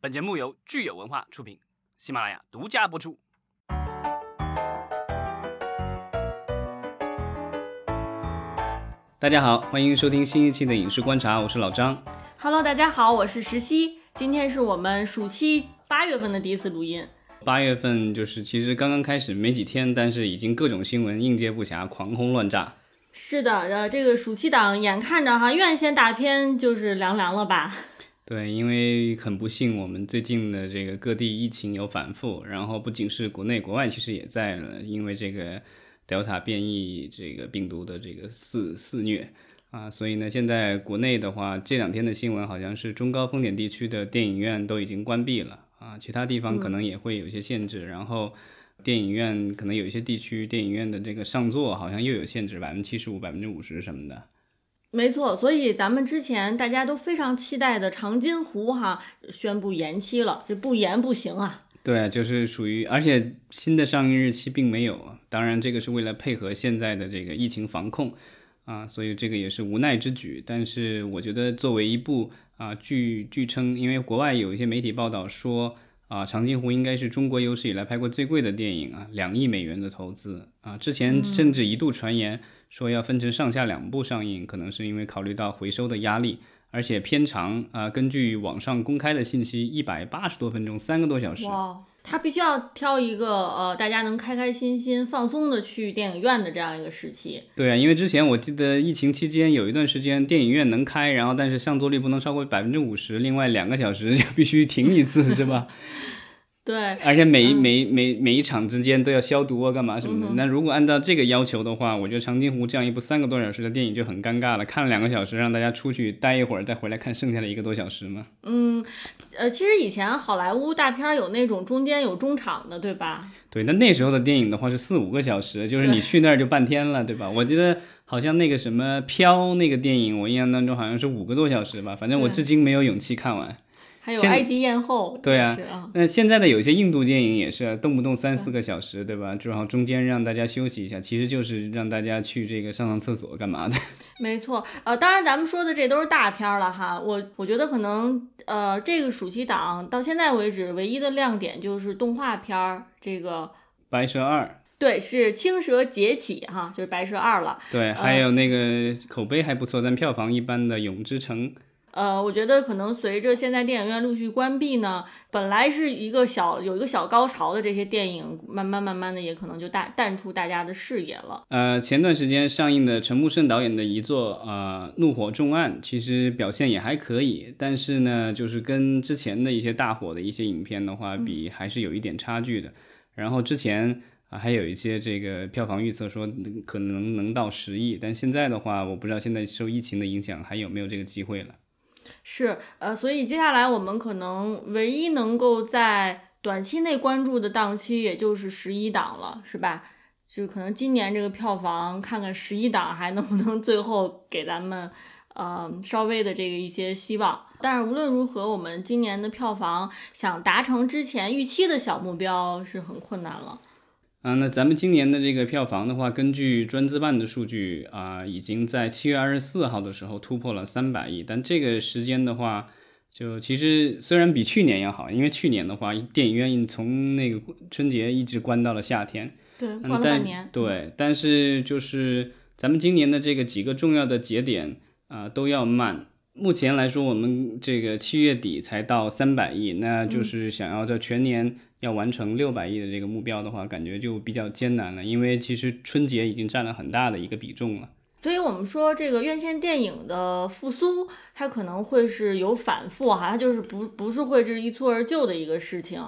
本节目由聚友文化出品，喜马拉雅独家播出。大家好，欢迎收听新一期的影视观察，我是老张。Hello，大家好，我是石溪。今天是我们暑期八月份的第一次录音。八月份就是其实刚刚开始没几天，但是已经各种新闻应接不暇，狂轰乱炸。是的，呃，这个暑期档眼看着哈院线大片就是凉凉了吧？对，因为很不幸，我们最近的这个各地疫情有反复，然后不仅是国内，国外其实也在了，因为这个 Delta 变异这个病毒的这个肆肆虐啊，所以呢，现在国内的话，这两天的新闻好像是中高风险地区的电影院都已经关闭了啊，其他地方可能也会有一些限制，然后电影院可能有一些地区电影院的这个上座好像又有限制，百分之七十五、百分之五十什么的。没错，所以咱们之前大家都非常期待的《长津湖》哈宣布延期了，这不延不行啊。对，就是属于，而且新的上映日期并没有。当然，这个是为了配合现在的这个疫情防控啊，所以这个也是无奈之举。但是我觉得，作为一部啊，据据称，因为国外有一些媒体报道说啊，《长津湖》应该是中国有史以来拍过最贵的电影啊，两亿美元的投资啊。之前甚至一度传言说要分成上下两部上映，可能是因为考虑到回收的压力。而且片长啊，根据网上公开的信息，一百八十多分钟，三个多小时。哇，他必须要挑一个呃，大家能开开心心、放松的去电影院的这样一个时期。对啊，因为之前我记得疫情期间有一段时间电影院能开，然后但是上座率不能超过百分之五十，另外两个小时就必须停一次，是吧？对，而且每每每每一场之间都要消毒啊，干嘛什么的。那如果按照这个要求的话，我觉得《长津湖》这样一部三个多小时的电影就很尴尬了。看了两个小时，让大家出去待一会儿，再回来看剩下的一个多小时嘛。嗯，呃，其实以前好莱坞大片有那种中间有中场的，对吧？对，那那时候的电影的话是四五个小时，就是你去那儿就半天了，对吧？我记得好像那个什么《飘》那个电影，我印象当中好像是五个多小时吧，反正我至今没有勇气看完。现还有埃及艳后，对啊那现在的有些印度电影也是动不动三四个小时，对吧？正好中间让大家休息一下，其实就是让大家去这个上上厕所干嘛的。没错，呃，当然咱们说的这都是大片儿了哈。我我觉得可能呃，这个暑期档到现在为止唯一的亮点就是动画片儿，这个白蛇二，对是青蛇劫起哈，就是白蛇二了。对，还有那个口碑还不错但票房一般的《永之城》。呃，我觉得可能随着现在电影院陆续关闭呢，本来是一个小有一个小高潮的这些电影，慢慢慢慢的也可能就淡淡出大家的视野了。呃，前段时间上映的陈木胜导演的一座呃《怒火重案》，其实表现也还可以，但是呢，就是跟之前的一些大火的一些影片的话比，还是有一点差距的。然后之前啊还有一些这个票房预测说能可能能到十亿，但现在的话，我不知道现在受疫情的影响还有没有这个机会了。是，呃，所以接下来我们可能唯一能够在短期内关注的档期，也就是十一档了，是吧？就可能今年这个票房，看看十一档还能不能最后给咱们，呃，稍微的这个一些希望。但是无论如何，我们今年的票房想达成之前预期的小目标是很困难了。啊，那咱们今年的这个票房的话，根据专资办的数据啊，已经在七月二十四号的时候突破了三百亿。但这个时间的话，就其实虽然比去年要好，因为去年的话，电影院从那个春节一直关到了夏天，对，嗯关了半年。对，但是就是咱们今年的这个几个重要的节点啊、都要慢。目前来说，我们这个七月底才到三百亿，那就是想要在全年要完成六百亿的这个目标的话，感觉就比较艰难了，因为其实春节已经占了很大的一个比重了。所以我们说这个院线电影的复苏，它可能会是有反复哈，它就是不不是会是一蹴而就的一个事情。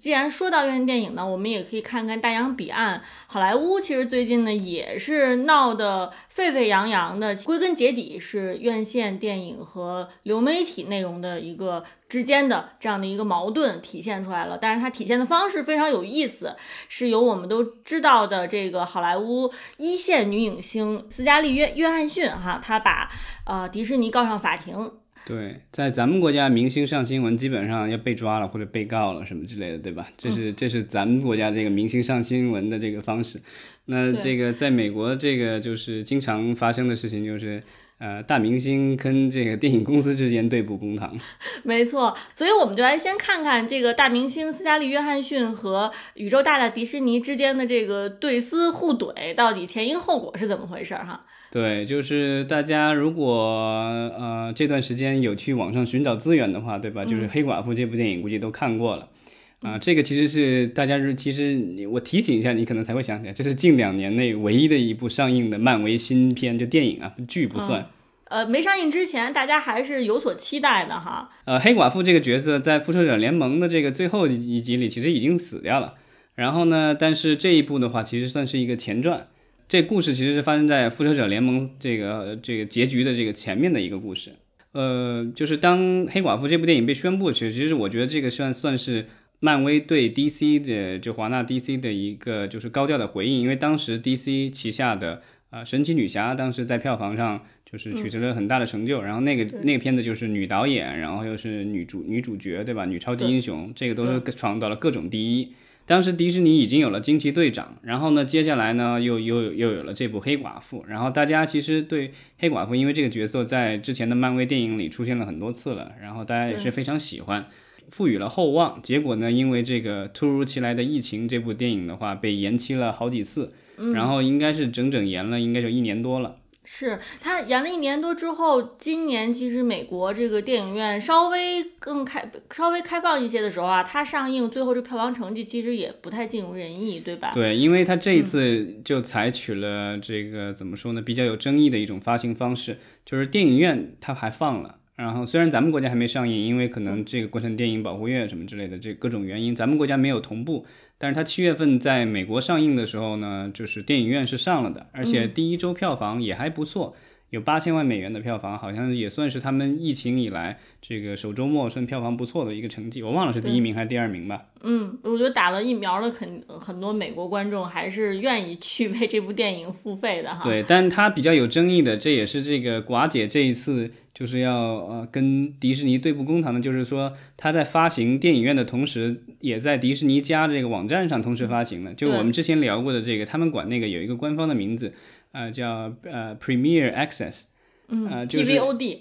既然说到院线电影呢，我们也可以看看大洋彼岸，好莱坞其实最近呢也是闹得沸沸扬扬的，归根结底是院线电影和流媒体内容的一个之间的这样的一个矛盾体现出来了。但是它体现的方式非常有意思，是由我们都知道的这个好莱坞一线女影星斯嘉丽约约翰逊哈，她把呃迪士尼告上法庭。对，在咱们国家，明星上新闻基本上要被抓了或者被告了什么之类的，对吧？这是这是咱们国家这个明星上新闻的这个方式。那这个在美国，这个就是经常发生的事情，就是呃大明星跟这个电影公司之间对簿公堂。没错，所以我们就来先看看这个大明星斯嘉丽·约翰逊和宇宙大大迪士尼之间的这个对撕互怼，到底前因后果是怎么回事儿哈？对，就是大家如果呃这段时间有去网上寻找资源的话，对吧？就是《黑寡妇》这部电影，估计都看过了。啊，这个其实是大家是其实你我提醒一下，你可能才会想起来，这是近两年内唯一的一部上映的漫威新片，就电影啊，剧不算。呃，没上映之前，大家还是有所期待的哈。呃，黑寡妇这个角色在《复仇者联盟》的这个最后一集里，其实已经死掉了。然后呢，但是这一部的话，其实算是一个前传。这故事其实是发生在《复仇者联盟》这个这个结局的这个前面的一个故事。呃，就是当黑寡妇这部电影被宣布，其实其实我觉得这个算算是。漫威对 DC 的就华纳 DC 的一个就是高调的回应，因为当时 DC 旗下的啊神奇女侠当时在票房上就是取得了很大的成就，然后那个那个片子就是女导演，然后又是女主女主角对吧？女超级英雄，这个都是创造了各种第一。当时迪士尼已经有了惊奇队长，然后呢，接下来呢又又又有了这部黑寡妇，然后大家其实对黑寡妇，因为这个角色在之前的漫威电影里出现了很多次了，然后大家也是非常喜欢。赋予了厚望，结果呢？因为这个突如其来的疫情，这部电影的话被延期了好几次，然后应该是整整延了，应该就一年多了。是他演了一年多之后，今年其实美国这个电影院稍微更开、稍微开放一些的时候啊，它上映最后这票房成绩其实也不太尽如人意，对吧？对，因为它这一次就采取了这个怎么说呢？比较有争议的一种发行方式，就是电影院它还放了。然后虽然咱们国家还没上映，因为可能这个国产电影保护月什么之类的这各种原因，咱们国家没有同步。但是它七月份在美国上映的时候呢，就是电影院是上了的，而且第一周票房也还不错。有八千万美元的票房，好像也算是他们疫情以来这个首周末算票房不错的一个成绩。我忘了是第一名还是第二名吧。嗯，我觉得打了疫苗的很很多美国观众还是愿意去为这部电影付费的哈。对，但它比较有争议的，这也是这个寡姐这一次就是要呃跟迪士尼对簿公堂的，就是说他在发行电影院的同时，也在迪士尼家这个网站上同时发行的。就我们之前聊过的这个，他们管那个有一个官方的名字。呃，叫呃 Premier Access，呃，PVOD，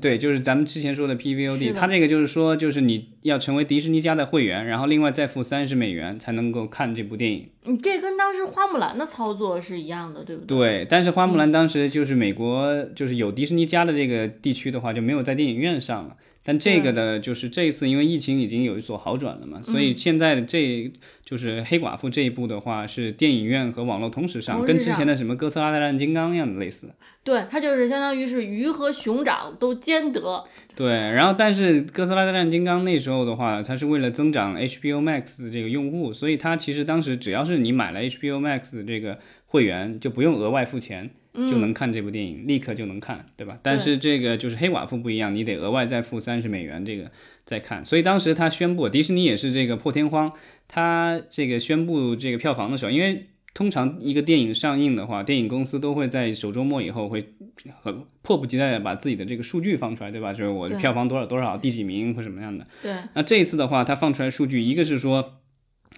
对，就是咱们之前说的 PVOD，它这个就是说，就是你要成为迪士尼家的会员，然后另外再付三十美元才能够看这部电影。你这跟当时花木兰的操作是一样的，对不对？对，但是花木兰当时就是美国就是有迪士尼家的这个地区的话，就没有在电影院上了。但这个的，就是这一次，因为疫情已经有所好转了嘛，所以现在的这就是黑寡妇这一部的话，是电影院和网络同时上，跟之前的什么哥斯拉大战金刚一样的类似。对，它就是相当于是鱼和熊掌都兼得。对，然后但是哥斯拉大战金刚那时候的话，它是为了增长 HBO Max 的这个用户，所以它其实当时只要是你买了 HBO Max 的这个会员，就不用额外付钱。就能看这部电影，立刻就能看，对吧？但是这个就是黑寡妇不一样，你得额外再付三十美元，这个再看。所以当时他宣布，迪士尼也是这个破天荒，他这个宣布这个票房的时候，因为通常一个电影上映的话，电影公司都会在首周末以后会很迫不及待的把自己的这个数据放出来，对吧？就是我的票房多少多少，第几名或什么样的。对。那这一次的话，他放出来数据，一个是说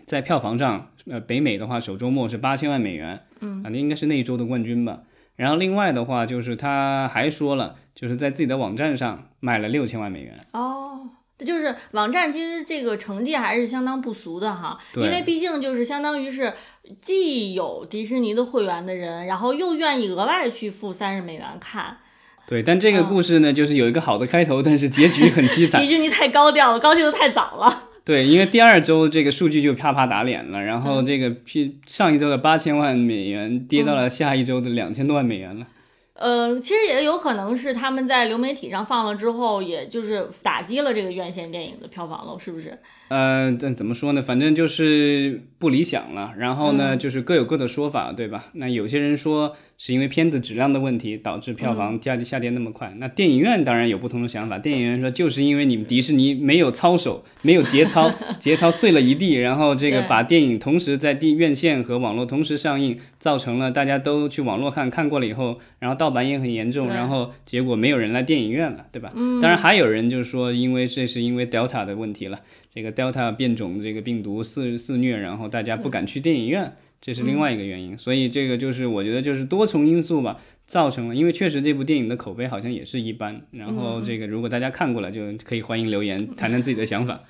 在票房上，呃，北美的话首周末是八千万美元，嗯，啊，那应该是那一周的冠军吧。然后另外的话，就是他还说了，就是在自己的网站上卖了六千万美元。哦，就是网站其实这个成绩还是相当不俗的哈，因为毕竟就是相当于是既有迪士尼的会员的人，然后又愿意额外去付三十美元看。对，但这个故事呢，就是有一个好的开头，但是结局很凄惨。迪士尼太高调了，高兴的太早了。对，因为第二周这个数据就啪啪打脸了，然后这个 P 上一周的八千万美元跌到了下一周的两千多万美元了。呃，其实也有可能是他们在流媒体上放了之后，也就是打击了这个院线电影的票房了，是不是？呃，但怎么说呢？反正就是不理想了。然后呢，就是各有各的说法，对吧？那有些人说。是因为片子质量的问题导致票房下跌下跌那么快。那电影院当然有不同的想法。电影院说，就是因为你们迪士尼没有操守，没有节操，节操碎了一地，然后这个把电影同时在地院线和网络同时上映，造成了大家都去网络看看过了以后，然后盗版也很严重，然后结果没有人来电影院了，对吧？嗯，当然还有人就是说，因为这是因为 Delta 的问题了，这个 Delta 变种这个病毒肆肆虐，然后大家不敢去电影院，这是另外一个原因。所以这个就是我觉得就是多重因素吧，造成了，因为确实这部电影的口碑好像也是一般。然后这个如果大家看过了，就可以欢迎留言谈谈自己的想法。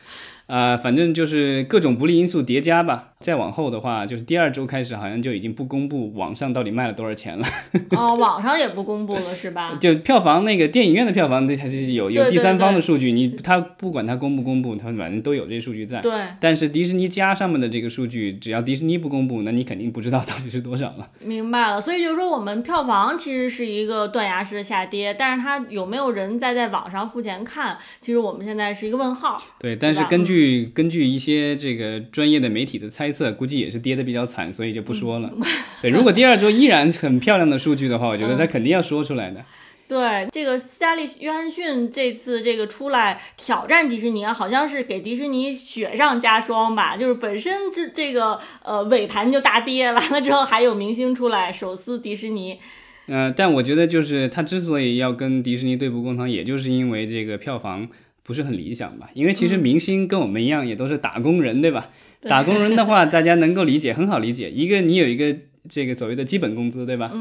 啊、反正就是各种不利因素叠加吧。再往后的话，就是第二周开始，好像就已经不公布网上到底卖了多少钱了。哦，网上也不公布了是吧？就票房那个电影院的票房，它还是有有第三方的对数据，你他不管他公不公布，他反正都有这数据在。对，但是迪士尼加上面的这个数据，只要迪士尼不公布，那你肯定不知道到底是多少了。明白了。所以就是说，我们票房其实是一个断崖式的下跌，但是它有没有人再在网上付钱看，其实我们现在是一个问号。对，但是根据根据一些这个专业的媒体的猜测，估计也是跌得比较惨，所以就不说了。对，如果第二周依然很漂亮的数据的话，我觉得他肯定要说出来的。对，这个斯嘉丽·约翰逊这次这个出来挑战迪士尼啊，好像是给迪士尼雪上加霜吧。就是本身这这个呃尾盘就大跌，完了之后还有明星出来手撕迪士尼。呃，但我觉得就是他之所以要跟迪士尼对簿公堂，也就是因为这个票房不是很理想吧。因为其实明星跟我们一样，也都是打工人，对吧？打工人的话，大家能够理解，很好理解。一个你有一个这个所谓的基本工资，对吧？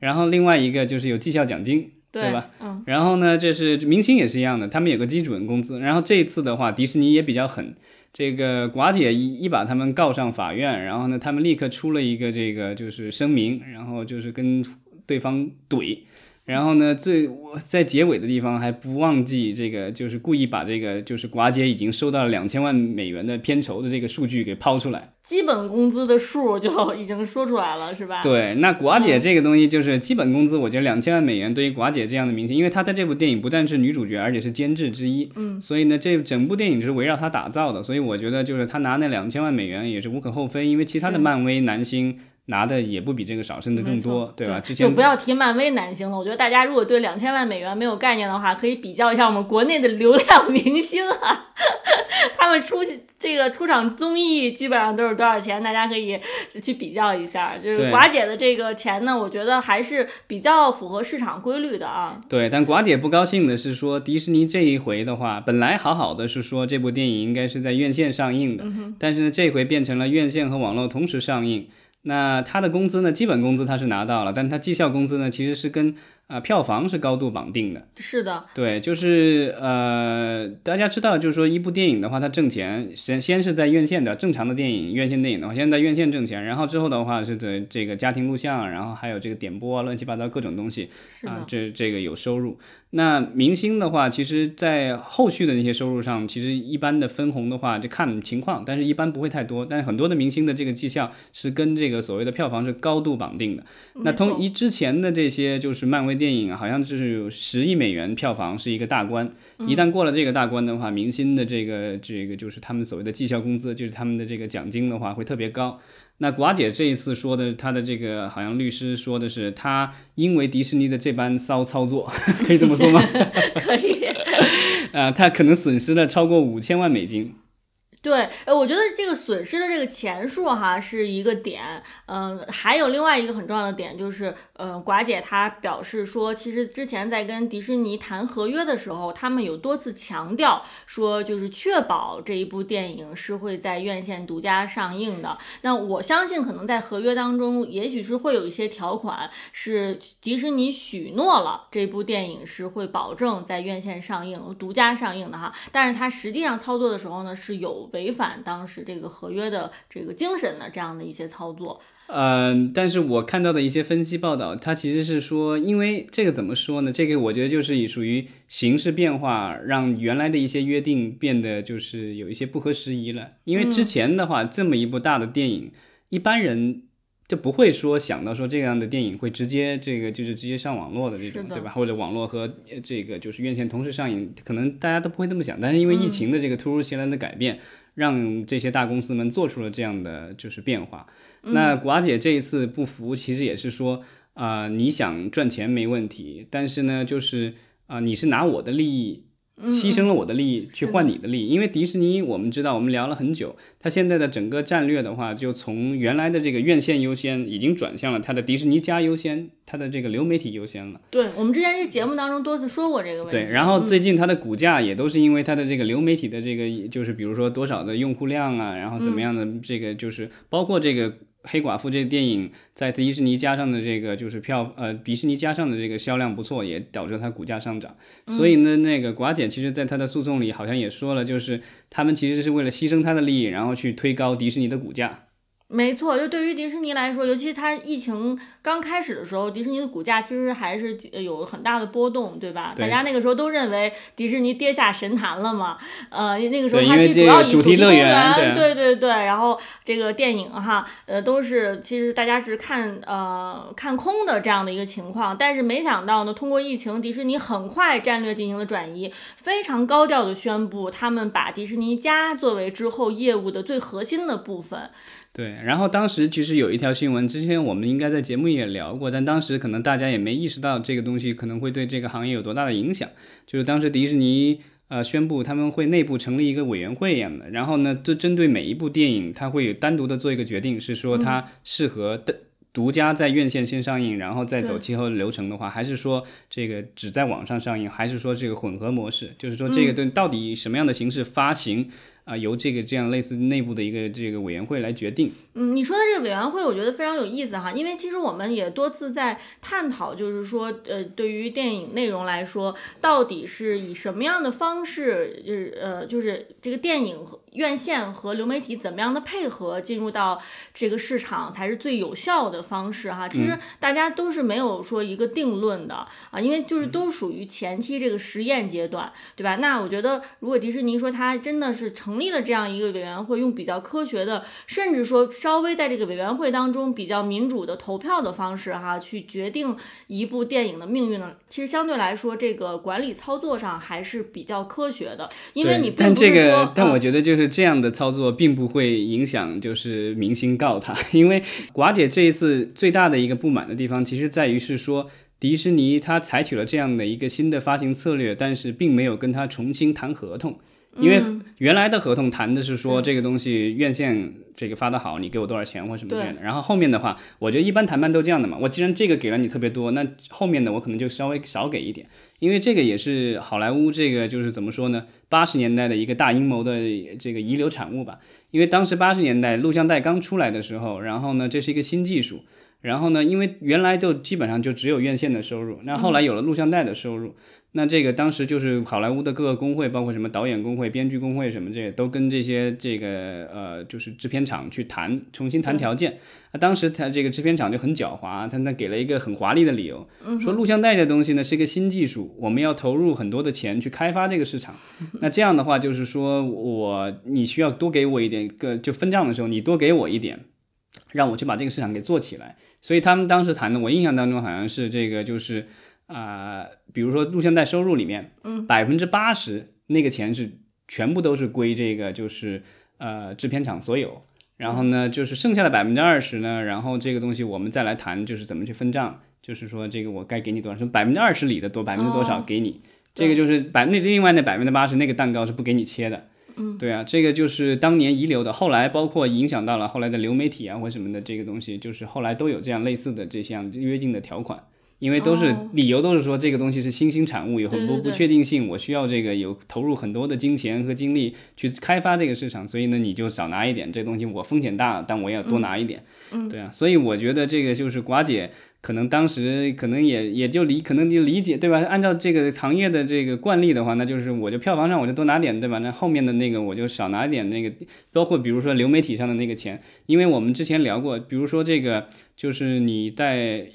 然后另外一个就是有绩效奖金，对吧？嗯，然后呢，这是明星也是一样的，他们有个基准工资。然后这一次的话，迪士尼也比较狠，这个寡姐一一把他们告上法院，然后呢，他们立刻出了一个这个就是声明，然后就是跟对方怼。然后呢，最我在结尾的地方还不忘记这个，就是故意把这个就是寡姐已经收到了两千万美元的片酬的这个数据给抛出来。基本工资的数就已经说出来了，是吧？对，那寡姐这个东西就是基本工资，我觉得两千万美元对于寡姐这样的明星，因为她在这部电影不但是女主角，而且是监制之一，嗯，所以呢，这整部电影就是围绕她打造的，所以我觉得就是她拿那两千万美元也是无可厚非，因为其他的漫威男星拿的也不比这个少，甚至更多，对吧？之就不要提漫威男星了。我觉得大家如果对两千万美元没有概念的话，可以比较一下我们国内的流量明星啊，他们出席这个出场综艺基本上都是多少钱，大家可以去比较一下。就是寡姐的这个钱呢，我觉得还是比较符合市场规律的啊。对，但寡姐不高兴的是说，迪士尼这一回的话，本来好好的是说这部电影应该是在院线上映的，但是呢，这回变成了院线和网络同时上映。那他的工资呢，基本工资他是拿到了，但他绩效工资呢，其实是跟啊、呃票房是高度绑定的。是的，对，就是呃，大家知道，就是说一部电影的话，它挣钱先先是在院线的正常的电影，院线电影的话，先在院线挣钱，然后之后的话是在这个家庭录像，然后还有这个点播啊，乱七八糟各种东西啊，这这个有收入。那明星的话，其实，在后续的那些收入上，其实一般的分红的话就看情况，但是一般不会太多。但是很多的明星的这个绩效是跟这个所谓的票房是高度绑定的。那没错同一之前的这些就是漫威电影啊，好像就是有十亿美元票房是一个大关，一旦过了这个大关的话，明星的这个这个就是他们所谓的绩效工资，就是他们的这个奖金的话会特别高。那寡姐这一次说的，她的这个好像律师说的是，她因为迪士尼的这般骚操作，可以这么说吗？可以。啊，她可能损失了超过五千万美金。对，呃，我觉得这个损失的这个钱数哈是一个点，嗯、还有另外一个很重要的点就是，呃，寡姐她表示说，其实之前在跟迪士尼谈合约的时候，他们有多次强调说，就是确保这一部电影是会在院线独家上映的。那我相信，可能在合约当中，也许是会有一些条款是迪士尼许诺了这部电影是会保证在院线上映、独家上映的哈，但是它实际上操作的时候呢，是有违反当时这个合约的这个精神的这样的一些操作。嗯，但是我看到的一些分析报道，它其实是说，因为这个怎么说呢？这个我觉得就是以属于形势变化，让原来的一些约定变得就是有一些不合时宜了。因为之前的话，这么一部大的电影，一般人就不会说想到说这样的电影会直接这个就是直接上网络的这种，对吧？或者网络和呃这个就是院线同时上映，可能大家都不会这么想。但是因为疫情的这个突如其来的改变，让这些大公司们做出了这样的就是变化。那寡姐这一次不服，其实也是说，啊、你想赚钱没问题，但是呢，就是啊、你是拿我的利益牺牲了我的利益去换你的利益，因为迪士尼我们知道，我们聊了很久，它现在的整个战略的话，就从原来的这个院线优先，已经转向了它的迪士尼加优先，它的这个流媒体优先了。对我们之前这节目当中多次说过这个问题。对，然后最近它的股价也都是因为它的这个流媒体的这个，就是比如说多少的用户量啊，然后怎么样的这个，就是包括这个。黑寡妇这个电影在迪士尼加上的这个就是票，呃，迪士尼加上的这个销量不错，也导致它股价上涨。所以呢，那个寡姐其实在她的诉讼里好像也说了，就是他们其实是为了牺牲她的利益，然后去推高迪士尼的股价。没错，就对于迪士尼来说，尤其它疫情刚开始的时候，迪士尼的股价其实还是有很大的波动，对吧？大家那个时候都认为迪士尼跌下神坛了嘛。呃，那个时候它其实主要以主题乐园，对对对，然后这个电影哈，呃，都是其实大家是看呃看空的这样的一个情况。但是没想到呢，通过疫情，迪士尼很快战略进行了转移，非常高调的宣布，他们把迪士尼家作为之后业务的最核心的部分。对，然后当时其实有一条新闻，之前我们应该在节目也聊过，但当时可能大家也没意识到这个东西可能会对这个行业有多大的影响。就是当时迪士尼呃宣布他们会内部成立一个委员会一样的，然后呢，就针对每一部电影，它会有单独的做一个决定，是说它适合的独家在院线先上映，然后再走期后流程的话，还是说这个只在网上上映，还是说这个混合模式，就是说这个对到底什么样的形式发行？啊，由这个这样类似内部的一个这个委员会来决定。嗯，你说的这个委员会，我觉得非常有意思哈，因为其实我们也多次在探讨，就是说，呃，对于电影内容来说，到底是以什么样的方式，就是呃，就是这个电影。院线和流媒体怎么样的配合进入到这个市场才是最有效的方式哈？其实大家都是没有说一个定论的啊，因为就是都属于前期这个实验阶段，对吧？那我觉得如果迪士尼说它真的是成立了这样一个委员会，用比较科学的，甚至说稍微在这个委员会当中比较民主的投票的方式哈，去决定一部电影的命运呢，其实相对来说这个管理操作上还是比较科学的，因为你并不是说，但我觉得就是。这样的操作并不会影响，就是明星告他，因为寡姐这一次最大的一个不满的地方，其实在于是说迪士尼他采取了这样的一个新的发行策略，但是并没有跟他重新谈合同，因为原来的合同谈的是说这个东西院线这个发的好，你给我多少钱或什么之类的，然后后面的话，我觉得一般谈判都这样的嘛，我既然这个给了你特别多，那后面的我可能就稍微少给一点。因为这个也是好莱坞这个就是怎么说呢？八十年代的一个大阴谋的这个遗留产物吧。因为当时八十年代录像带刚出来的时候，然后呢，这是一个新技术，然后呢，因为原来就基本上就只有院线的收入，那后来有了录像带的收入。那这个当时就是好莱坞的各个工会，包括什么导演工会、编剧工会什么这些，都跟这些这个呃就是制片厂去谈，重新谈条件。那当时他这个制片厂就很狡猾，他那给了一个很华丽的理由，说录像带这东西呢是一个新技术，我们要投入很多的钱去开发这个市场。那这样的话就是说我你需要多给我一点个就分账的时候，你多给我一点，让我去把这个市场给做起来。所以他们当时谈的，我印象当中好像是这个就是。啊，比如说录像带收入里面，嗯，百分之八十那个钱是全部都是归这个就是呃制片厂所有，然后呢就是剩下的百分之二十呢，然后这个东西我们再来谈就是怎么去分账，就是说这个我该给你多少，说百分之二十里的多百分之多少给你，这个就是百那另外那百分之八十那个蛋糕是不给你切的，嗯，对啊，这个就是当年遗留的，后来包括影响到了后来的流媒体啊或什么的这个东西，就是后来都有这样类似的这项约定的条款。因为都是理由，都是说这个东西是新兴产物，有很多不确定性，我需要这个有投入很多的金钱和精力去开发这个市场，所以呢，你就少拿一点，这东西我风险大，但我也要多拿一点，嗯，对啊，所以我觉得这个就是寡姐可能当时可能也也就理，可能就理解，对吧？按照这个行业的这个惯例的话，那就是我就票房上我就多拿点，对吧？那后面的那个我就少拿一点，那个包括比如说流媒体上的那个钱，因为我们之前聊过，比如说这个就是你在。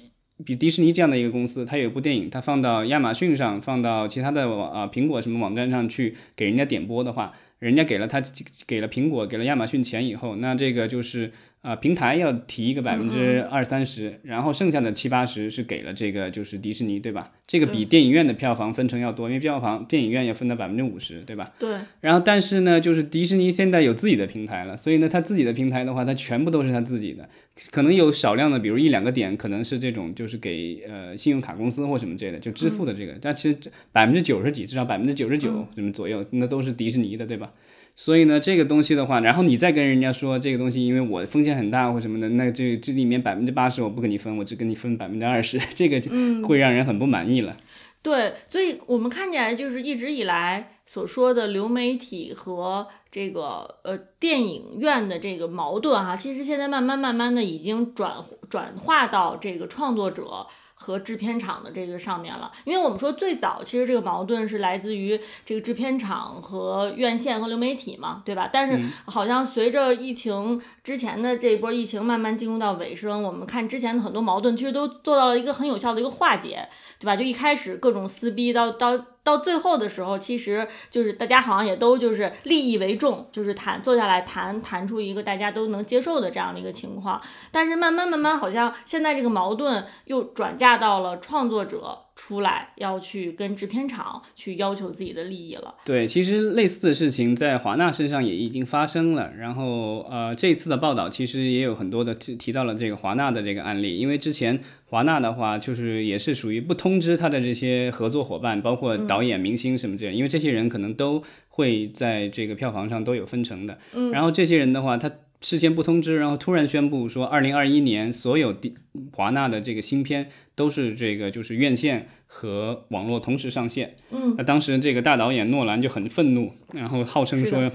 比迪士尼这样的一个公司，它有一部电影，它放到亚马逊上，放到其他的网啊苹果什么网站上去给人家点播的话，人家给了他给了苹果给了亚马逊钱以后，那这个就是啊，平台要提一个百分之二三十，然后剩下的七八十是给了这个就是迪士尼，对吧？这个比电影院的票房分成要多，因为票房电影院要分到百分之五十，对吧？对。然后但是呢，就是迪士尼现在有自己的平台了，所以呢，它自己的平台的话，它全部都是它自己的，可能有少量的，比如一两个点可能是这种就是给呃信用卡公司或什么之类的就支付的这个，但其实百分之九十几，至少百分之九十九什么左右，那都是迪士尼的，对吧？所以呢，这个东西的话，然后你再跟人家说这个东西，因为我风险很大或什么的，那这这里面百分之八十我不跟你分，我只跟你分百分之二十，这个就会让人很不满意了。对，所以我们看起来就是一直以来所说的流媒体和这个呃电影院的这个矛盾哈，其实现在慢慢慢慢的已经转转化到这个创作者。和制片厂的这个上面了，因为我们说最早其实这个矛盾是来自于这个制片厂和院线和流媒体嘛，对吧？但是好像随着疫情之前的这一波疫情慢慢进入到尾声，我们看之前的很多矛盾其实都做到了一个很有效的一个化解，对吧？就一开始各种撕逼到到。到最后的时候，其实就是大家好像也都就是利益为重，就是谈坐下来谈谈出一个大家都能接受的这样的一个情况。但是慢慢慢慢，好像现在这个矛盾又转嫁到了创作者。出来要去跟制片厂去要求自己的利益了。对，其实类似的事情在华纳身上也已经发生了。然后，呃，这次的报道其实也有很多的提提到了这个华纳的这个案例。因为之前华纳的话，就是也是属于不通知他的这些合作伙伴，包括导演、明星什么这样，因为这些人可能都会在这个票房上都有分成的。嗯，然后这些人的话，他。事先不通知，然后突然宣布说，二零二一年所有的华纳的这个新片都是这个就是院线和网络同时上线。嗯，那当时这个大导演诺兰就很愤怒，然后号称说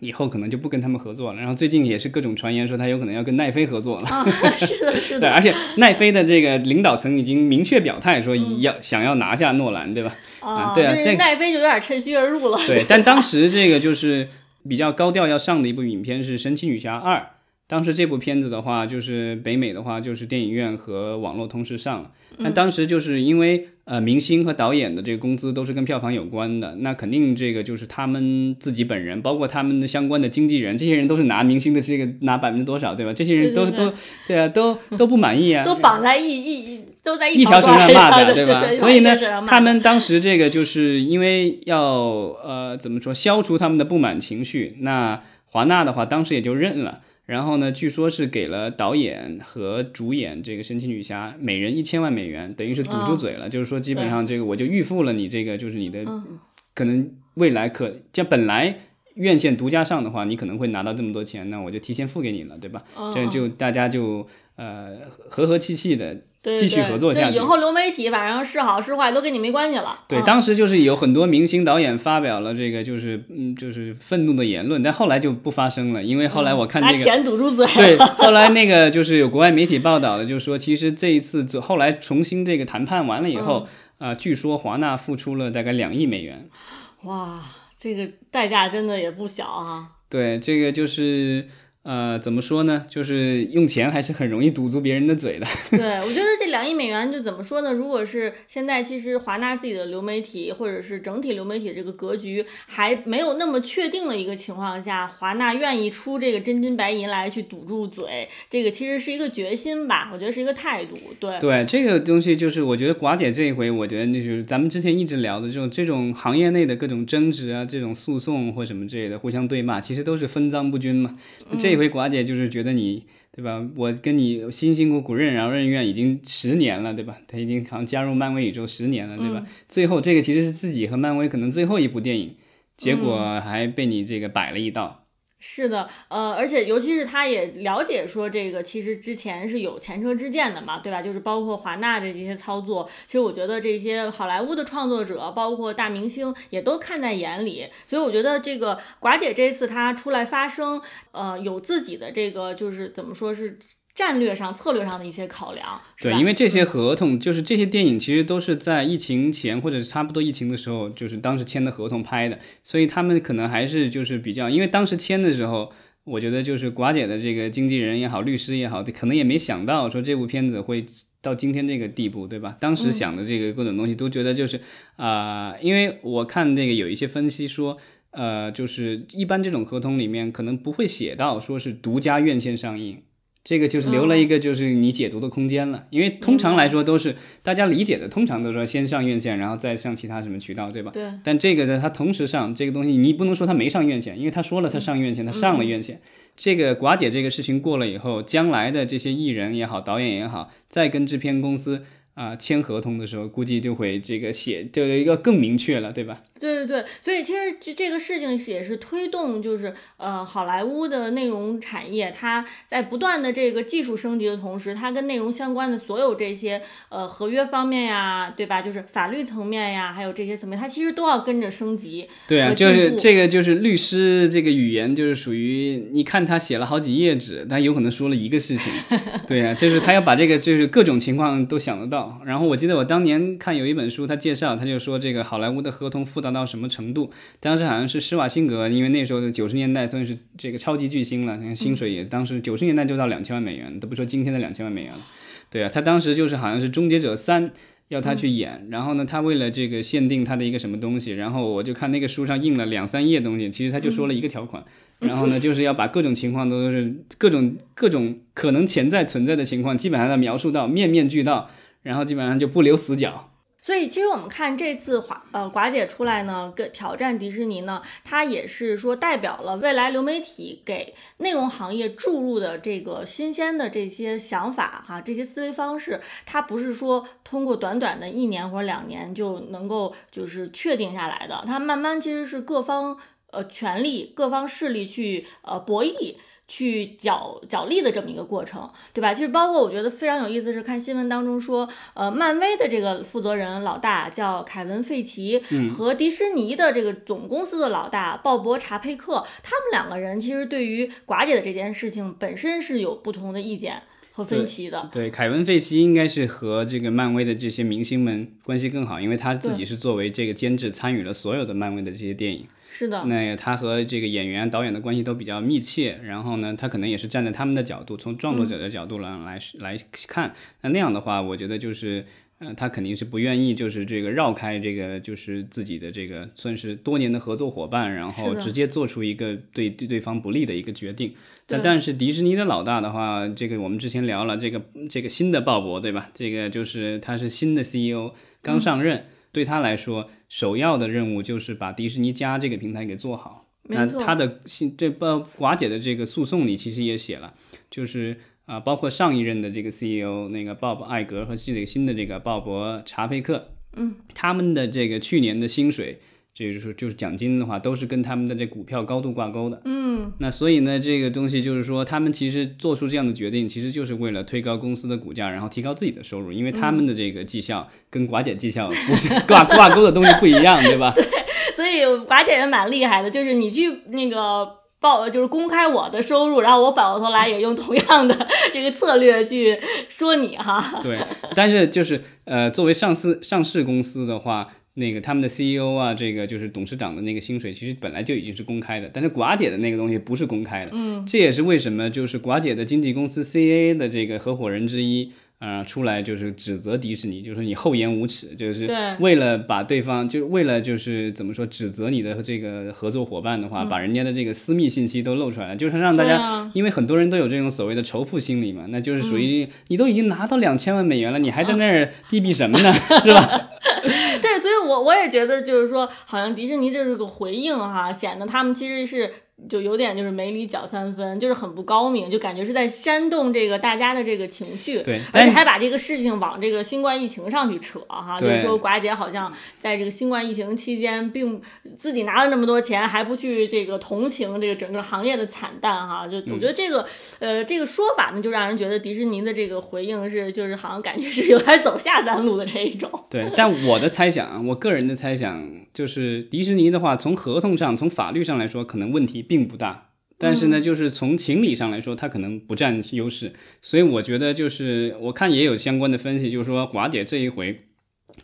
以后可能就不跟他们合作了。然后最近也是各种传言说他有可能要跟奈飞合作了。啊，是的，是的。对，而且奈飞的这个领导层已经明确表态说要想要拿下诺兰，对吧？啊，对啊，这奈飞就有点趁虚而入了。对，但当时这个就是。比较高调要上的一部影片是《神奇女侠二》，当时这部片子的话，就是北美的话就是电影院和网络同时上了。那当时就是因为呃明星和导演的这个工资都是跟票房有关的，那肯定这个就是他们自己本人，包括他们的相关的经纪人，这些人都是拿明星的这个拿百分之多少，对吧？这些人都都对啊，都 都不满意啊，都绑在一一都在一条绳上骂的，对吧？所以呢，他们当时这个就是因为要呃怎么说消除他们的不满情绪，那华纳的话当时也就认了。然后呢？据说是给了导演和主演这个神奇女侠每人一千万美元，等于是堵住嘴了。就是说，基本上这个我就预付了你这个，就是你的可能未来可这本来院线独家上的话，你可能会拿到这么多钱，那我就提前付给你了，对吧？这就大家就。呃，和和气气的继续合作下去。以后流媒体反正是好是坏都跟你没关系了。对，当时就是有很多明星导演发表了这个，就是嗯，就是愤怒的言论，但后来就不发生了，因为后来我看这个。拿钱堵住嘴。对，后来那个就是有国外媒体报道的，就说其实这一次后来重新这个谈判完了以后，啊，据说华纳付出了大概两亿美元。哇，这个代价真的也不小啊。对，这个就是。呃，怎么说呢？就是用钱还是很容易堵住别人的嘴的。对，我觉得这两亿美元就怎么说呢？如果是现在，其实华纳自己的流媒体或者是整体流媒体这个格局还没有那么确定的一个情况下，华纳愿意出这个真金白银来去堵住嘴，这个其实是一个决心吧？我觉得是一个态度。对对，这个东西就是我觉得寡姐这一回，我觉得那就是咱们之前一直聊的这种这种行业内的各种争执啊，这种诉讼或什么之类的，互相对骂，其实都是分赃不均嘛。这。这回寡姐就是觉得你对吧？我跟你辛辛苦苦任劳任怨已经十年了，对吧？他已经好像加入漫威宇宙十年了，对吧？最后这个其实是自己和漫威可能最后一部电影，结果还被你这个摆了一道。是的，呃，而且尤其是他也了解说这个其实之前是有前车之鉴的嘛，对吧？就是包括华纳的这些操作，其实我觉得这些好莱坞的创作者，包括大明星也都看在眼里，所以我觉得这个寡姐这次她出来发声，呃，有自己的这个就是怎么说是。战略上、策略上的一些考量，对，因为这些合同就是这些电影，其实都是在疫情前或者是差不多疫情的时候，就是当时签的合同拍的，所以他们可能还是就是比较，因为当时签的时候，我觉得就是寡姐的这个经纪人也好，律师也好，可能也没想到说这部片子会到今天这个地步，对吧？当时想的这个各种东西都觉得就是啊，因为我看那个有一些分析说，呃，就是一般这种合同里面可能不会写到说是独家院线上映。这个就是留了一个就是你解读的空间了，因为通常来说都是大家理解的，通常都说先上院线，然后再上其他什么渠道，对吧？对。但这个呢，它同时上这个东西，你不能说它没上院线，因为他说了他上院线，他上了院线。这个寡姐这个事情过了以后，将来的这些艺人也好，导演也好，再跟制片公司。啊，签合同的时候估计就会这个写，就有一个更明确了，对吧？对对对，所以其实这这个事情也是推动，就是呃，好莱坞的内容产业，它在不断的这个技术升级的同时，它跟内容相关的所有这些呃合约方面呀，对吧？就是法律层面呀，还有这些层面，它其实都要跟着升级。对啊，就是这个就是律师这个语言，就是属于你看他写了好几页纸，他有可能说了一个事情。对呀，就是他要把这个就是各种情况都想得到。然后我记得我当年看有一本书，他介绍，他就说这个好莱坞的合同复杂到什么程度。当时好像是施瓦辛格，因为那时候的九十年代算是这个超级巨星了，薪水也当时九十年代就到两千万美元，都不说今天的两千万美元了。对啊，他当时就是好像是《终结者三》要他去演，然后呢，他为了这个限定他的一个什么东西，然后我就看那个书上印了两三页东西，其实他就说了一个条款，然后呢，就是要把各种情况都是各种各种可能潜在存在的情况，基本上要描述到面面俱到。然后基本上就不留死角，所以其实我们看这次华呃寡姐出来呢，跟挑战迪士尼呢，它也是说代表了未来流媒体给内容行业注入的这个新鲜的这些想法哈，这些思维方式，它不是说通过短短的一年或者两年就能够就是确定下来的，它慢慢其实是各方呃权力、各方势力去呃博弈。去角角力的这么一个过程，对吧？就是包括我觉得非常有意思是看新闻当中说，呃，漫威的这个负责人老大叫凯文·费奇，和迪士尼的这个总公司的老大鲍勃·查佩克，他们两个人其实对于寡姐的这件事情本身是有不同的意见和分歧的。对，凯文·费奇应该是和这个漫威的这些明星们关系更好，因为他自己是作为这个监制参与了所有的漫威的这些电影。是的，那他和这个演员、导演的关系都比较密切，然后呢，他可能也是站在他们的角度，从创作者的角度来来来看，那那样的话，我觉得就是，呃，他肯定是不愿意，就是这个绕开这个，就是自己的这个算是多年的合作伙伴，然后直接做出一个对对对方不利的一个决定。但但是迪士尼的老大的话，这个我们之前聊了，这个这个新的鲍勃，对吧？这个就是他是新的 CEO 刚上任。对他来说，首要的任务就是把迪士尼家这个平台给做好。那他的信这包寡姐的这个诉讼里其实也写了，就是啊，包括上一任的这个 CEO 那个鲍勃艾格和这个新的这个鲍勃查佩克，嗯，他们的这个去年的薪水。这就是，就是奖金的话，都是跟他们的这股票高度挂钩的。嗯，那所以呢，这个东西就是说，他们其实做出这样的决定，其实就是为了推高公司的股价，然后提高自己的收入，因为他们的这个绩效跟寡姐绩效不是 挂挂钩的东西不一样，对吧？对，所以寡姐也蛮厉害的，就是你去那个报，就是公开我的收入，然后我反过头来也用同样的这个策略去说你哈。对，但是就是呃，作为上市上市公司的话。那个他们的 CEO 啊，这个就是董事长的那个薪水，其实本来就已经是公开的，但是寡姐的那个东西不是公开的。嗯，这也是为什么就是寡姐的经纪公司 CA 的这个合伙人之一。啊，出来就是指责迪士尼，就是你厚颜无耻，就是为了把对方，就为了就是怎么说，指责你的这个合作伙伴的话，把人家的这个私密信息都露出来了，就是让大家，因为很多人都有这种所谓的仇富心理嘛，那就是属于你都已经拿到两千万美元了，你还在那儿逼逼什么呢，是吧？对，所以我我也觉得就是说，好像迪士尼这是个回应哈，显得他们其实是。就有点就是没理搅三分，就是很不高明，就感觉是在煽动这个大家的这个情绪，对，而且还把这个事情往这个新冠疫情上去扯哈，就是说寡姐好像在这个新冠疫情期间，并自己拿了那么多钱，还不去这个同情这个整个行业的惨淡哈，就我觉得这个呃这个说法呢，就让人觉得迪士尼的这个回应是就是好像感觉是有点走下三路的这一种。对，但我的猜想，我个人的猜想就是迪士尼的话，从合同上、从法律上来说，可能问题。并不大，但是呢，就是从情理上来说，他可能不占优势，所以我觉得就是我看也有相关的分析，就是说寡姐这一回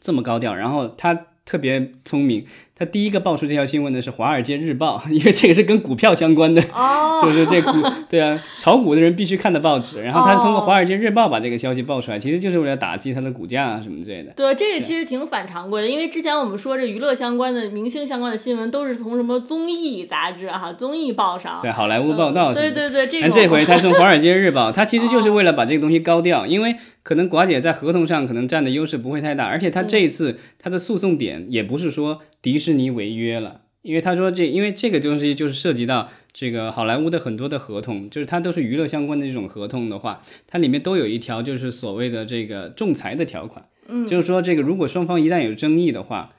这么高调，然后她特别聪明。他第一个爆出这条新闻的是《华尔街日报》，因为这个是跟股票相关的，哦，就是这股对啊，炒股的人必须看的报纸。然后他通过《华尔街日报》把这个消息爆出来，其实就是为了打击它的股价啊什么之类的。对，这个其实挺反常规的，因为之前我们说这娱乐相关的、明星相关的新闻都是从什么综艺杂志哈、综艺报上，在好莱坞报道。对对对，这但这回他从《华尔街日报》，他其实就是为了把这个东西高调，因为可能寡姐在合同上可能占的优势不会太大，而且他这一次他的诉讼点也不是说迪士尼违约了。因为他说这，因为这个东西就是涉及到这个好莱坞的很多的合同，就是它都是娱乐相关的这种合同的话，它里面都有一条就是所谓的这个仲裁的条款，嗯，就是说这个如果双方一旦有争议的话，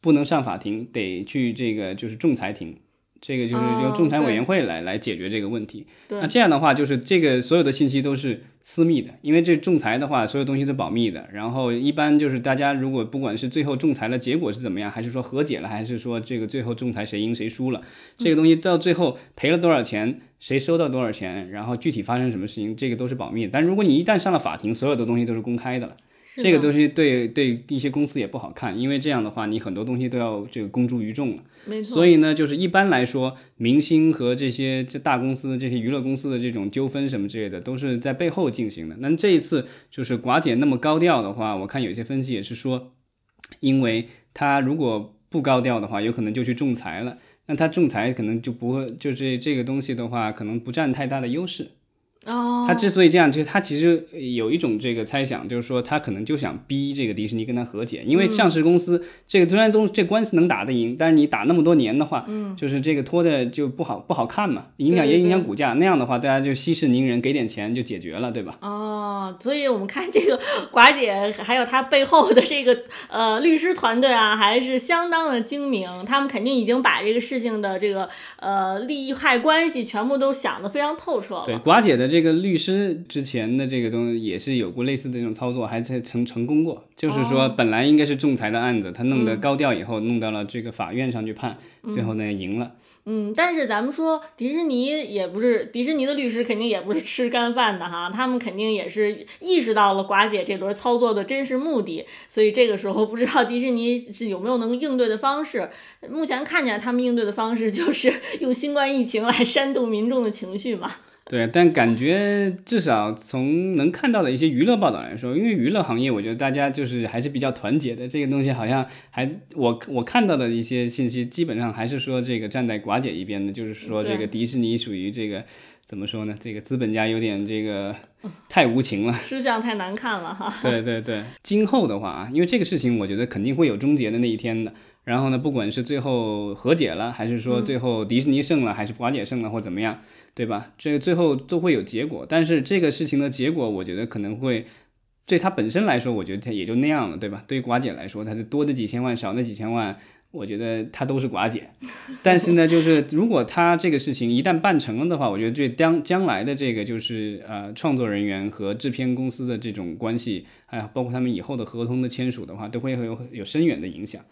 不能上法庭，得去这个就是仲裁庭。这个就是由仲裁委员会来来解决这个问题。那这样的话，就是这个所有的信息都是私密的，因为这仲裁的话，所有东西都保密的。然后一般就是大家如果不管是最后仲裁的结果是怎么样，还是说和解了，还是说这个最后仲裁谁赢谁输了，这个东西到最后赔了多少钱，谁收到多少钱，然后具体发生什么事情，这个都是保密的。但如果你一旦上了法庭，所有的东西都是公开的了。这个东西对对一些公司也不好看，因为这样的话，你很多东西都要这个公诸于众了。没错。所以呢，就是一般来说，明星和这些这大公司、这些娱乐公司的这种纠纷什么之类的，都是在背后进行的。那这一次就是寡姐那么高调的话，我看有些分析也是说，因为她如果不高调的话，有可能就去仲裁了。那她仲裁可能就不会，就这这个东西的话，可能不占太大的优势。哦，他之所以这样，就是他其实有一种这个猜想，就是说他可能就想逼这个迪士尼跟他和解，因为上市公司这个虽然中这官司能打得赢，但是你打那么多年的话，嗯，就是这个拖的就不好不好看嘛，影响也影响股价。那样的话，大家就息事宁人，给点钱就解决了，对吧？哦，所以我们看这个 寡姐还有她背后的这个呃律师团队啊，还是相当的精明，他们肯定已经把这个事情的这个呃利害关系全部都想得非常透彻了。对，寡姐的这。这个律师之前的这个东西也是有过类似的这种操作，还在成成功过。就是说，本来应该是仲裁的案子，他弄得高调以后，弄到了这个法院上去判，最后呢赢了。嗯，但是咱们说迪士尼也不是迪士尼的律师，肯定也不是吃干饭的哈，他们肯定也是意识到了寡姐这轮操作的真实目的，所以这个时候不知道迪士尼是有没有能应对的方式。目前看起来，他们应对的方式就是用新冠疫情来煽动民众的情绪嘛。对，但感觉至少从能看到的一些娱乐报道来说，因为娱乐行业，我觉得大家就是还是比较团结的。这个东西好像还我我看到的一些信息，基本上还是说这个站在寡姐一边的，就是说这个迪士尼属于这个怎么说呢？这个资本家有点这个太无情了，吃相太难看了哈。对对对，今后的话啊，因为这个事情，我觉得肯定会有终结的那一天的。然后呢，不管是最后和解了，还是说最后迪士尼胜了，还是寡姐胜了，或怎么样。对吧？这个最后都会有结果，但是这个事情的结果，我觉得可能会对他本身来说，我觉得他也就那样了，对吧？对于寡姐来说，他是多的几千万，少的几千万，我觉得他都是寡姐。但是呢，就是如果他这个事情一旦办成了的话，我觉得对将将来的这个就是呃创作人员和制片公司的这种关系，还有包括他们以后的合同的签署的话，都会有有深远的影响。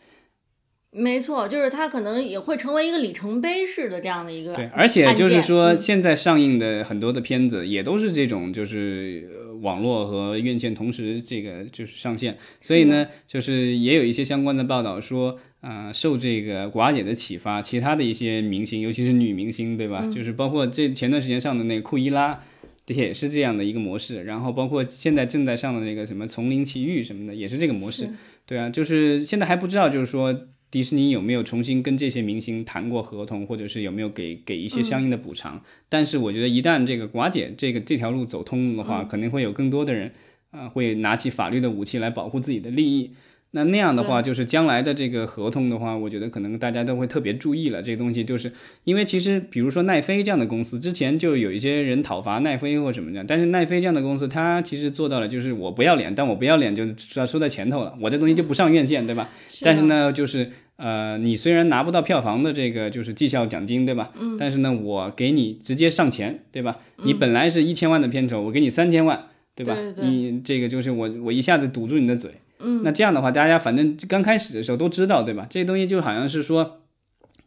没错，就是它可能也会成为一个里程碑式的这样的一个对，而且就是说，现在上映的很多的片子也都是这种，就是网络和院线同时这个就是上线，所以呢，就是也有一些相关的报道说，啊，受这个寡姐的启发，其他的一些明星，尤其是女明星，对吧？就是包括这前段时间上的那个库伊拉，也是这样的一个模式，然后包括现在正在上的那个什么丛林奇遇什么的，也是这个模式，对啊，就是现在还不知道，就是说。迪士尼有没有重新跟这些明星谈过合同，或者是有没有给给一些相应的补偿？但是我觉得一旦这个寡姐这个这条路走通的话，肯定会有更多的人啊会拿起法律的武器来保护自己的利益。那那样的话，就是将来的这个合同的话，我觉得可能大家都会特别注意了。这个东西就是因为其实比如说奈飞这样的公司，之前就有一些人讨伐奈飞或什么的，但是奈飞这样的公司，它其实做到了，就是我不要脸，但我不要脸就要说在前头了，我这东西就不上院线，对吧？但是呢，就是呃，你虽然拿不到票房的这个就是绩效奖金，对吧？嗯。但是呢，我给你直接上钱，对吧？你本来是一千万的片酬，我给你三千万，对吧？对对。你这个就是我我一下子堵住你的嘴。嗯，那这样的话，大家反正刚开始的时候都知道，对吧？这东西就好像是说，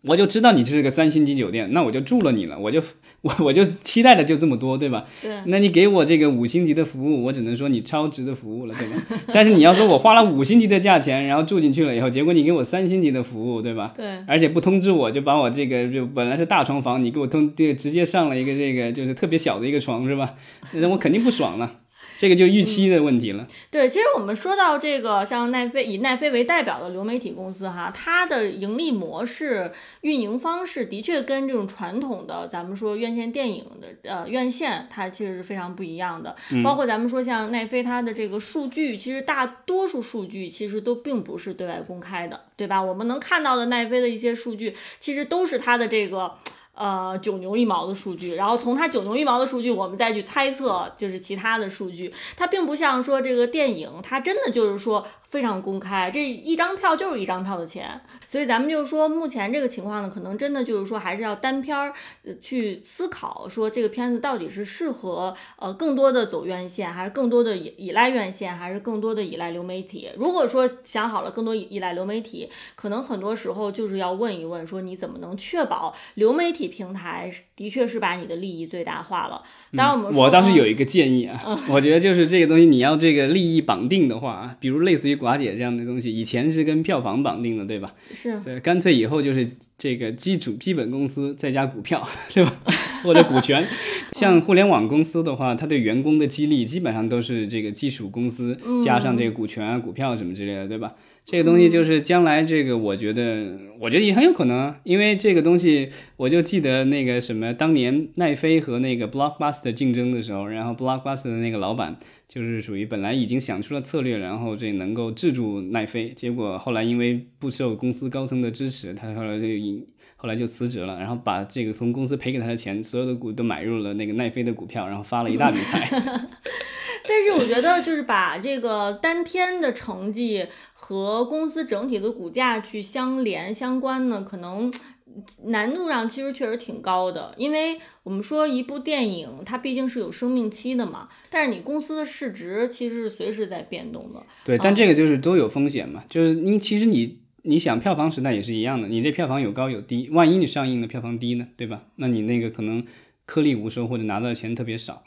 我就知道你这是个三星级酒店，那我就住了你了，我就 我我就期待的就这么多，对吧？对。那你给我这个五星级的服务，我只能说你超值的服务了，对吧？但是你要说我花了五星级的价钱，然后住进去了以后，结果你给我三星级的服务，对吧？对。而且不通知我就把我这个就本来是大床房，你给我通这直接上了一个这个就是特别小的一个床，是吧？那我肯定不爽了。这个就预期的问题了。对，其实我们说到这个，像奈飞以奈飞为代表的流媒体公司哈，它的盈利模式、运营方式的确跟这种传统的咱们说院线电影的呃院线，它其实是非常不一样的。包括咱们说像奈飞它的这个数据，其实大多数数据其实都并不是对外公开的，对吧？我们能看到的奈飞的一些数据，其实都是它的这个。呃，九牛一毛的数据，然后从它九牛一毛的数据，我们再去猜测，就是其他的数据，它并不像说这个电影，它真的就是说。非常公开，这一张票就是一张票的钱，所以咱们就说目前这个情况呢，可能真的就是说还是要单片儿去思考，说这个片子到底是适合呃更多的走院线，还是更多的依依赖院线，还是更多的依赖流媒体。如果说想好了更多依赖流媒体，可能很多时候就是要问一问，说你怎么能确保流媒体平台的确是把你的利益最大化了？当然我们我倒是有一个建议啊，我觉得就是这个东西你要这个利益绑定的话，比如类似于。寡姐这样的东西，以前是跟票房绑定的，对吧？是对，干脆以后就是这个基础基本公司再加股票，对吧？或者股权。像互联网公司的话，它对员工的激励基本上都是这个技术公司加上这个股权啊、股票什么之类的，对吧？这个东西就是将来这个，我觉得，我觉得也很有可能，因为这个东西，我就记得那个什么，当年奈飞和那个 Blockbuster 竞争的时候，然后 Blockbuster 的那个老板。就是属于本来已经想出了策略，然后这能够制住奈飞，结果后来因为不受公司高层的支持，他后来就引后来就辞职了，然后把这个从公司赔给他的钱，所有的股都买入了那个奈飞的股票，然后发了一大笔 财。但是我觉得，就是把这个单片的成绩和公司整体的股价去相连相关呢，可能。难度上其实确实挺高的，因为我们说一部电影它毕竟是有生命期的嘛，但是你公司的市值其实是随时在变动的。对，但这个就是都有风险嘛，就是因为其实你你想票房时代也是一样的，你这票房有高有低，万一你上映的票房低呢，对吧？那你那个可能颗粒无收或者拿到的钱特别少。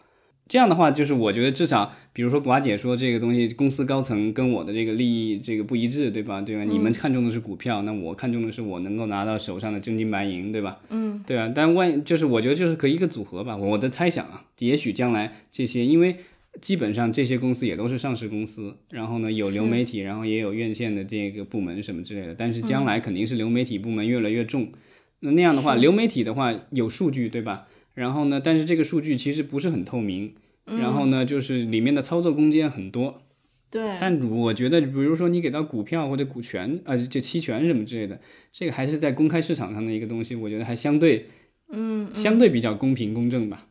这样的话，就是我觉得至少，比如说寡姐说这个东西，公司高层跟我的这个利益这个不一致，对吧？对吧？你们看中的是股票，那我看中的是我能够拿到手上的真金白银，对吧？嗯，对啊。但万就是我觉得就是可以一个组合吧。我的猜想啊，也许将来这些，因为基本上这些公司也都是上市公司，然后呢有流媒体，然后也有院线的这个部门什么之类的。但是将来肯定是流媒体部门越来越重。那那样的话，流媒体的话有数据，对吧？然后呢，但是这个数据其实不是很透明。然后呢，就是里面的操作空间很多，对。但我觉得，比如说你给到股票或者股权啊，就期权什么之类的，这个还是在公开市场上的一个东西，我觉得还相对，嗯，相对比较公平公正吧。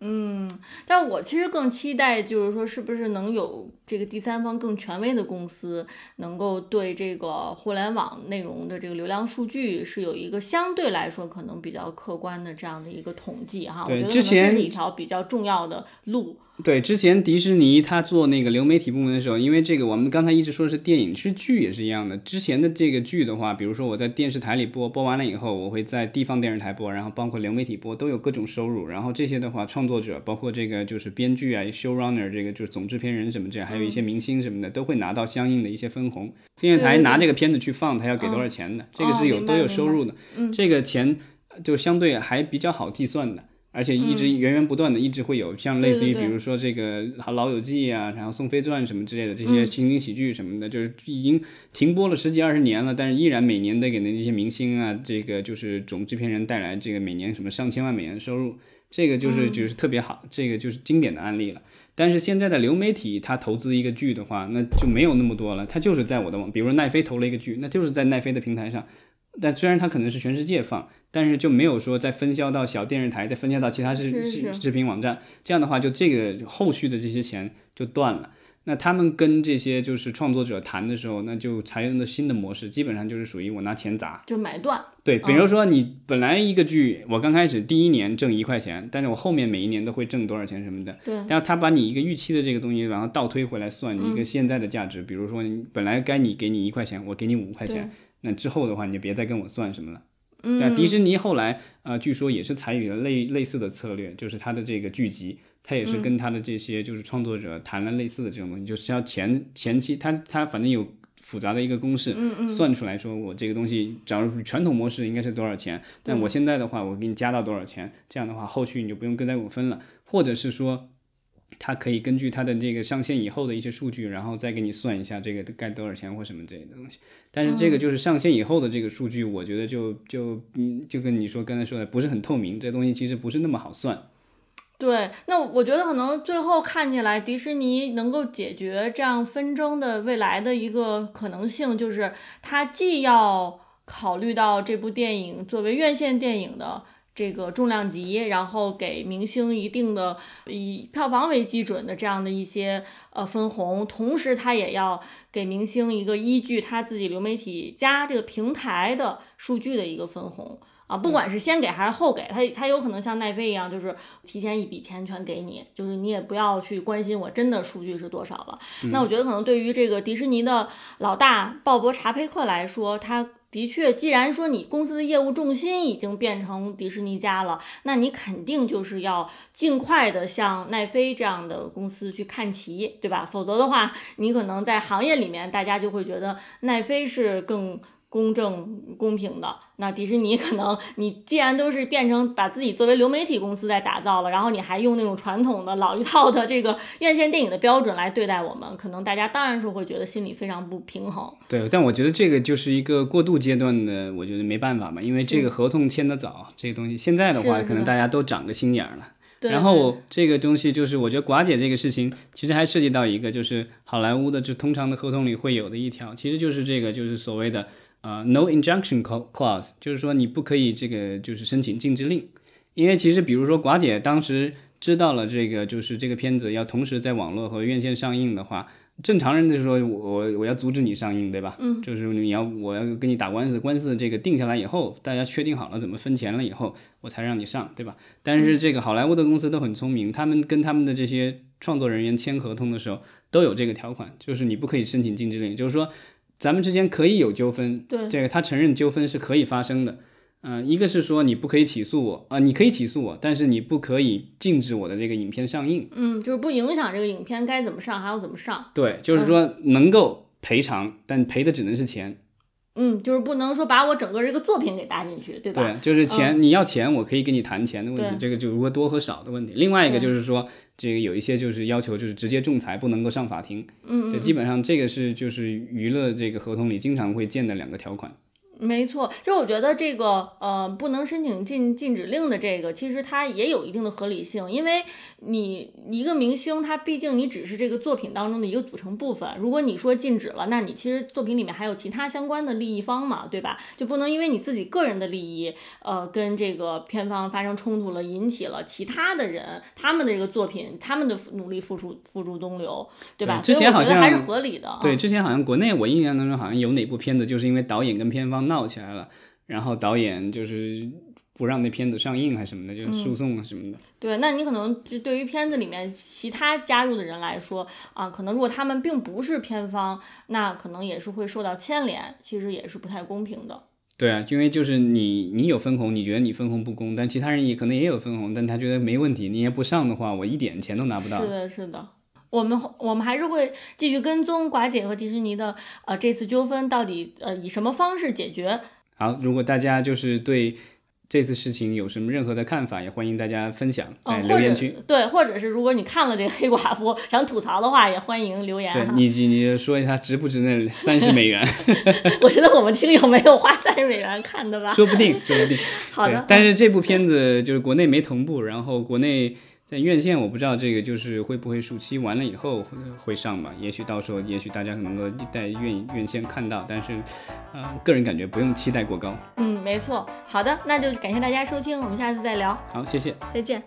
嗯，但我其实更期待，就是说，是不是能有这个第三方更权威的公司，能够对这个互联网内容的这个流量数据是有一个相对来说可能比较客观的这样的一个统计哈。我觉得这是一条比较重要的路。对，之前迪士尼他做那个流媒体部门的时候，因为这个我们刚才一直说的是电影，其实剧也是一样的。之前的这个剧的话，比如说我在电视台里播，播完了以后，我会在地方电视台播，然后包括流媒体播，都有各种收入。然后这些的话，创作者包括这个就是编剧啊、showrunner 这个就是总制片人什么这样，还有一些明星什么的，都会拿到相应的一些分红。电视台拿这个片子去放，他要给多少钱的，这个是有都有收入的。这个钱就相对还比较好计算的。而且一直源源不断的，一直会有像类似于比如说这个《老友记》啊，然后《宋飞传》什么之类的这些情景喜剧什么的，就是已经停播了十几二十年了，但是依然每年得给那些明星啊，这个就是总制片人带来这个每年什么上千万美元的收入，这个就是就是特别好，这个就是经典的案例了。但是现在的流媒体，它投资一个剧的话，那就没有那么多了，它就是在我的网，比如说奈飞投了一个剧，那就是在奈飞的平台上。但虽然它可能是全世界放，但是就没有说再分销到小电视台，再分销到其他视视视频网站。这样的话，就这个后续的这些钱就断了。那他们跟这些就是创作者谈的时候，那就采用的新的模式，基本上就是属于我拿钱砸，就买断。对，比如说你本来一个剧，我刚开始第一年挣一块钱，但是我后面每一年都会挣多少钱什么的。对。然后他把你一个预期的这个东西，然后倒推回来算一个现在的价值。比如说，本来该你给你一块钱，我给你五块钱。那之后的话，你就别再跟我算什么了。那迪士尼后来呃，据说也是采取了类类似的策略，就是它的这个剧集，它也是跟它的这些就是创作者谈了类似的这种东西，就是要前前期它它反正有复杂的一个公式，算出来说我这个东西，假如传统模式应该是多少钱，但我现在的话，我给你加到多少钱，这样的话后续你就不用跟在我分了，或者是说。它可以根据它的这个上线以后的一些数据，然后再给你算一下这个该多少钱或什么之类的东西。但是这个就是上线以后的这个数据，我觉得就就嗯，就跟你说刚才说的不是很透明，这东西其实不是那么好算。对，那我觉得可能最后看起来，迪士尼能够解决这样纷争的未来的一个可能性，就是它既要考虑到这部电影作为院线电影的。这个重量级，然后给明星一定的以票房为基准的这样的一些呃分红，同时他也要给明星一个依据他自己流媒体加这个平台的数据的一个分红啊，不管是先给还是后给，他他有可能像奈飞一样，就是提前一笔钱全给你，就是你也不要去关心我真的数据是多少了。那我觉得可能对于这个迪士尼的老大鲍勃查佩克来说，他。的确，既然说你公司的业务重心已经变成迪士尼家了，那你肯定就是要尽快的向奈飞这样的公司去看齐，对吧？否则的话，你可能在行业里面，大家就会觉得奈飞是更。公正公平的，那迪士尼可能你既然都是变成把自己作为流媒体公司在打造了，然后你还用那种传统的老一套的这个院线电影的标准来对待我们，可能大家当然是会觉得心里非常不平衡。对，但我觉得这个就是一个过渡阶段的，我觉得没办法嘛，因为这个合同签得早，这个东西现在的话，可能大家都长个心眼了。然后这个东西就是，我觉得寡姐这个事情其实还涉及到一个，就是好莱坞的就通常的合同里会有的一条，其实就是这个就是所谓的。啊，no injunction clause，就是说你不可以这个就是申请禁止令，因为其实比如说寡姐当时知道了这个就是这个片子要同时在网络和院线上映的话，正常人就是说我我要阻止你上映，对吧？嗯，就是你要我要跟你打官司，官司这个定下来以后，大家确定好了怎么分钱了以后，我才让你上，对吧？但是这个好莱坞的公司都很聪明，他们跟他们的这些创作人员签合同的时候都有这个条款，就是你不可以申请禁止令，就是说。咱们之间可以有纠纷，对。这个他承认纠纷是可以发生的，嗯，一个是说你不可以起诉我啊，你可以起诉我，但是你不可以禁止我的这个影片上映，嗯，就是不影响这个影片该怎么上还要怎么上，对，就是说能够赔偿，但赔的只能是钱。嗯，就是不能说把我整个这个作品给搭进去，对吧？对，就是钱，你要钱，我可以跟你谈钱的问题，这个就如果多和少的问题。另外一个就是说，这个有一些就是要求，就是直接仲裁，不能够上法庭。嗯对，基本上这个是就是娱乐这个合同里经常会见的两个条款。没错，就我觉得这个呃不能申请禁禁止令的这个，其实它也有一定的合理性，因为你一个明星，他毕竟你只是这个作品当中的一个组成部分。如果你说禁止了，那你其实作品里面还有其他相关的利益方嘛，对吧？就不能因为你自己个人的利益，呃，跟这个片方发生冲突了，引起了其他的人他们的这个作品，他们的努力付出付诸东流，对吧？之前好像还是合理的。对，之前好像国内我印象当中好像有哪部片子，就是因为导演跟片方。闹起来了，然后导演就是不让那片子上映还是什么的，就是诉讼啊什么的。对，那你可能就对于片子里面其他加入的人来说啊，可能如果他们并不是片方，那可能也是会受到牵连，其实也是不太公平的。对啊，因为就是你你有分红，你觉得你分红不公，但其他人也可能也有分红，但他觉得没问题，你也不上的话，我一点钱都拿不到。是的，是的。我们我们还是会继续跟踪寡姐和迪士尼的呃这次纠纷到底呃以什么方式解决？好，如果大家就是对这次事情有什么任何的看法，也欢迎大家分享在留言区。对，或者是如果你看了这个黑寡妇想吐槽的话，也欢迎留言。对你你说一下值不值那三十美元？我觉得我们听友没有花三十美元看的吧？说不定，说不定。好的。但是这部片子就是国内没同步，然后国内。在院线，我不知道这个就是会不会暑期完了以后会会上吧？也许到时候，也许大家可能够在院院线看到，但是，呃，个人感觉不用期待过高。嗯，没错。好的，那就感谢大家收听，我们下次再聊。好，谢谢，再见。